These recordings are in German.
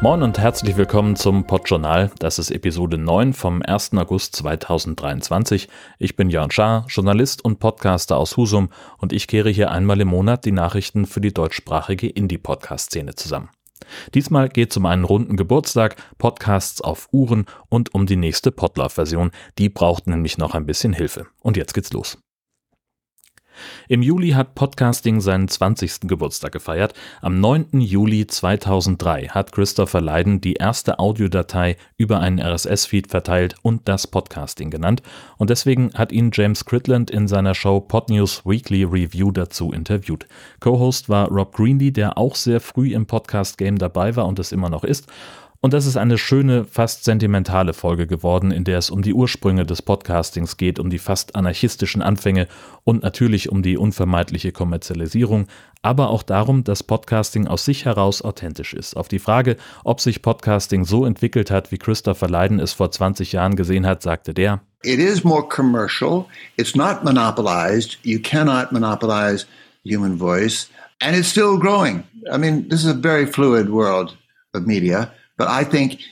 Moin und herzlich willkommen zum Podjournal. Das ist Episode 9 vom 1. August 2023. Ich bin Jörn Schaar, Journalist und Podcaster aus Husum und ich kehre hier einmal im Monat die Nachrichten für die deutschsprachige Indie-Podcast-Szene zusammen. Diesmal geht es um einen runden Geburtstag, Podcasts auf Uhren und um die nächste Podlove-Version. Die braucht nämlich noch ein bisschen Hilfe. Und jetzt geht's los. Im Juli hat Podcasting seinen 20. Geburtstag gefeiert. Am 9. Juli 2003 hat Christopher Leiden die erste Audiodatei über einen RSS-Feed verteilt und das Podcasting genannt. Und deswegen hat ihn James Critland in seiner Show Podnews Weekly Review dazu interviewt. Co-Host war Rob Greenlee, der auch sehr früh im Podcast-Game dabei war und es immer noch ist. Und das ist eine schöne, fast sentimentale Folge geworden, in der es um die Ursprünge des Podcastings geht, um die fast anarchistischen Anfänge und natürlich um die unvermeidliche Kommerzialisierung, aber auch darum, dass Podcasting aus sich heraus authentisch ist. Auf die Frage, ob sich Podcasting so entwickelt hat, wie Christopher Leiden es vor 20 Jahren gesehen hat, sagte der, It is more commercial. It's not monopolized. You cannot monopolize human voice. And it's still growing. I mean, this is a very fluid world of media. But I think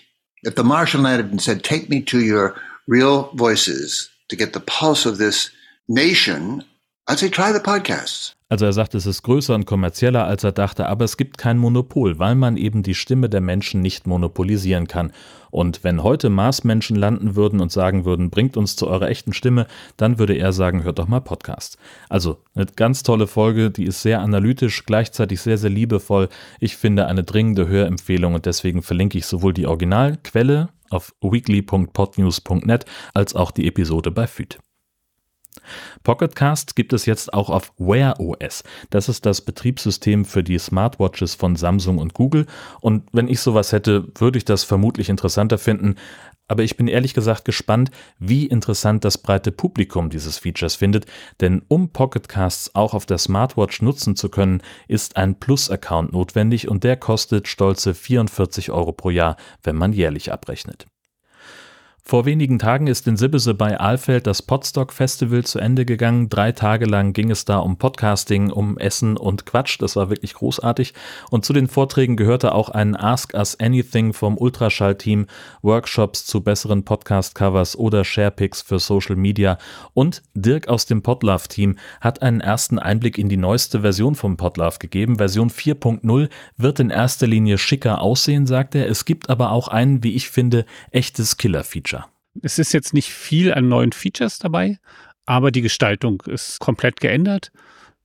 if the Marshall landed and said, take me to your real voices to get the pulse of this nation, I'd say try the podcasts. Also er sagt, es ist größer und kommerzieller, als er dachte, aber es gibt kein Monopol, weil man eben die Stimme der Menschen nicht monopolisieren kann. Und wenn heute Marsmenschen landen würden und sagen würden, bringt uns zu eurer echten Stimme, dann würde er sagen, hört doch mal Podcast. Also eine ganz tolle Folge, die ist sehr analytisch, gleichzeitig sehr, sehr liebevoll. Ich finde eine dringende Hörempfehlung und deswegen verlinke ich sowohl die Originalquelle auf weekly.podnews.net als auch die Episode bei FÜD. Pocketcast gibt es jetzt auch auf Wear OS. Das ist das Betriebssystem für die Smartwatches von Samsung und Google. Und wenn ich sowas hätte, würde ich das vermutlich interessanter finden. Aber ich bin ehrlich gesagt gespannt, wie interessant das breite Publikum dieses Features findet, denn um Pocketcasts auch auf der Smartwatch nutzen zu können, ist ein Plus-Account notwendig und der kostet stolze 44 Euro pro Jahr, wenn man jährlich abrechnet. Vor wenigen Tagen ist in Sibbese bei Ahlfeld das Podstock Festival zu Ende gegangen. Drei Tage lang ging es da um Podcasting, um Essen und Quatsch. Das war wirklich großartig. Und zu den Vorträgen gehörte auch ein Ask Us Anything vom Ultraschall-Team, Workshops zu besseren Podcast-Covers oder Sharepics für Social Media. Und Dirk aus dem Podlove-Team hat einen ersten Einblick in die neueste Version vom Podlove gegeben. Version 4.0 wird in erster Linie schicker aussehen, sagt er. Es gibt aber auch ein, wie ich finde, echtes Killer-Feature. Es ist jetzt nicht viel an neuen Features dabei, aber die Gestaltung ist komplett geändert.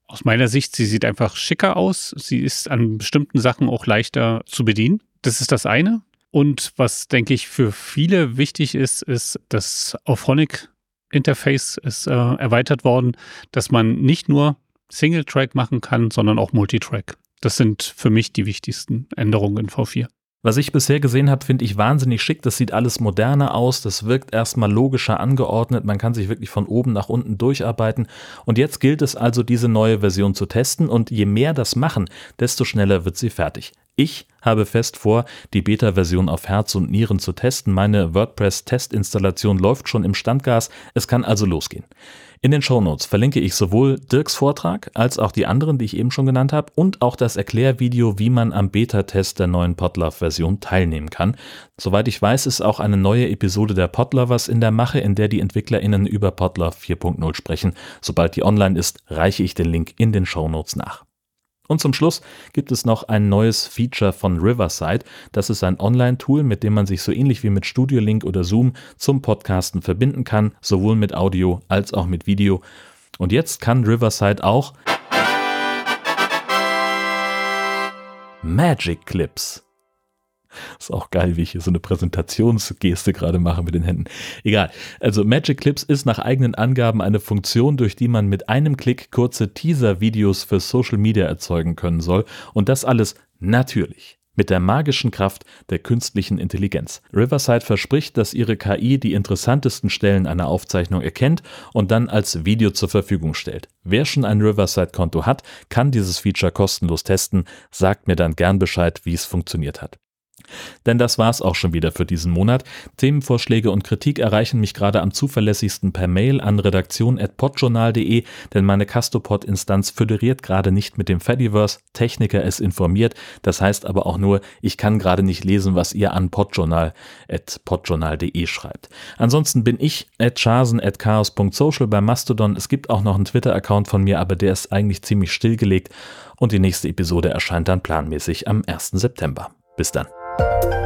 Aus meiner Sicht, sie sieht einfach schicker aus. Sie ist an bestimmten Sachen auch leichter zu bedienen. Das ist das eine. Und was, denke ich, für viele wichtig ist, ist, das Auphonic Interface ist äh, erweitert worden, dass man nicht nur Single-Track machen kann, sondern auch Multitrack. Das sind für mich die wichtigsten Änderungen in V4. Was ich bisher gesehen habe, finde ich wahnsinnig schick. Das sieht alles moderner aus. Das wirkt erstmal logischer angeordnet. Man kann sich wirklich von oben nach unten durcharbeiten. Und jetzt gilt es also, diese neue Version zu testen. Und je mehr das machen, desto schneller wird sie fertig. Ich habe fest vor, die Beta-Version auf Herz und Nieren zu testen. Meine WordPress-Testinstallation läuft schon im Standgas. Es kann also losgehen. In den Shownotes verlinke ich sowohl Dirks Vortrag als auch die anderen, die ich eben schon genannt habe, und auch das Erklärvideo, wie man am Beta-Test der neuen Podlove-Version teilnehmen kann. Soweit ich weiß, ist auch eine neue Episode der Podlovers in der Mache, in der die EntwicklerInnen über Podlove 4.0 sprechen. Sobald die online ist, reiche ich den Link in den Shownotes nach. Und zum Schluss gibt es noch ein neues Feature von Riverside. Das ist ein Online-Tool, mit dem man sich so ähnlich wie mit Studio Link oder Zoom zum Podcasten verbinden kann, sowohl mit Audio als auch mit Video. Und jetzt kann Riverside auch Magic Clips. Ist auch geil, wie ich hier so eine Präsentationsgeste gerade mache mit den Händen. Egal. Also Magic Clips ist nach eigenen Angaben eine Funktion, durch die man mit einem Klick kurze Teaser-Videos für Social Media erzeugen können soll. Und das alles natürlich mit der magischen Kraft der künstlichen Intelligenz. Riverside verspricht, dass ihre KI die interessantesten Stellen einer Aufzeichnung erkennt und dann als Video zur Verfügung stellt. Wer schon ein Riverside-Konto hat, kann dieses Feature kostenlos testen. Sagt mir dann gern Bescheid, wie es funktioniert hat. Denn das war's auch schon wieder für diesen Monat. Themenvorschläge und Kritik erreichen mich gerade am zuverlässigsten per Mail an redaktion.podjournal.de, denn meine Castopod-Instanz föderiert gerade nicht mit dem Fediverse. Techniker ist informiert. Das heißt aber auch nur, ich kann gerade nicht lesen, was ihr an podjournal.podjournal.de schreibt. Ansonsten bin ich at chaos.social bei Mastodon. Es gibt auch noch einen Twitter-Account von mir, aber der ist eigentlich ziemlich stillgelegt und die nächste Episode erscheint dann planmäßig am 1. September. Bis dann. Thank you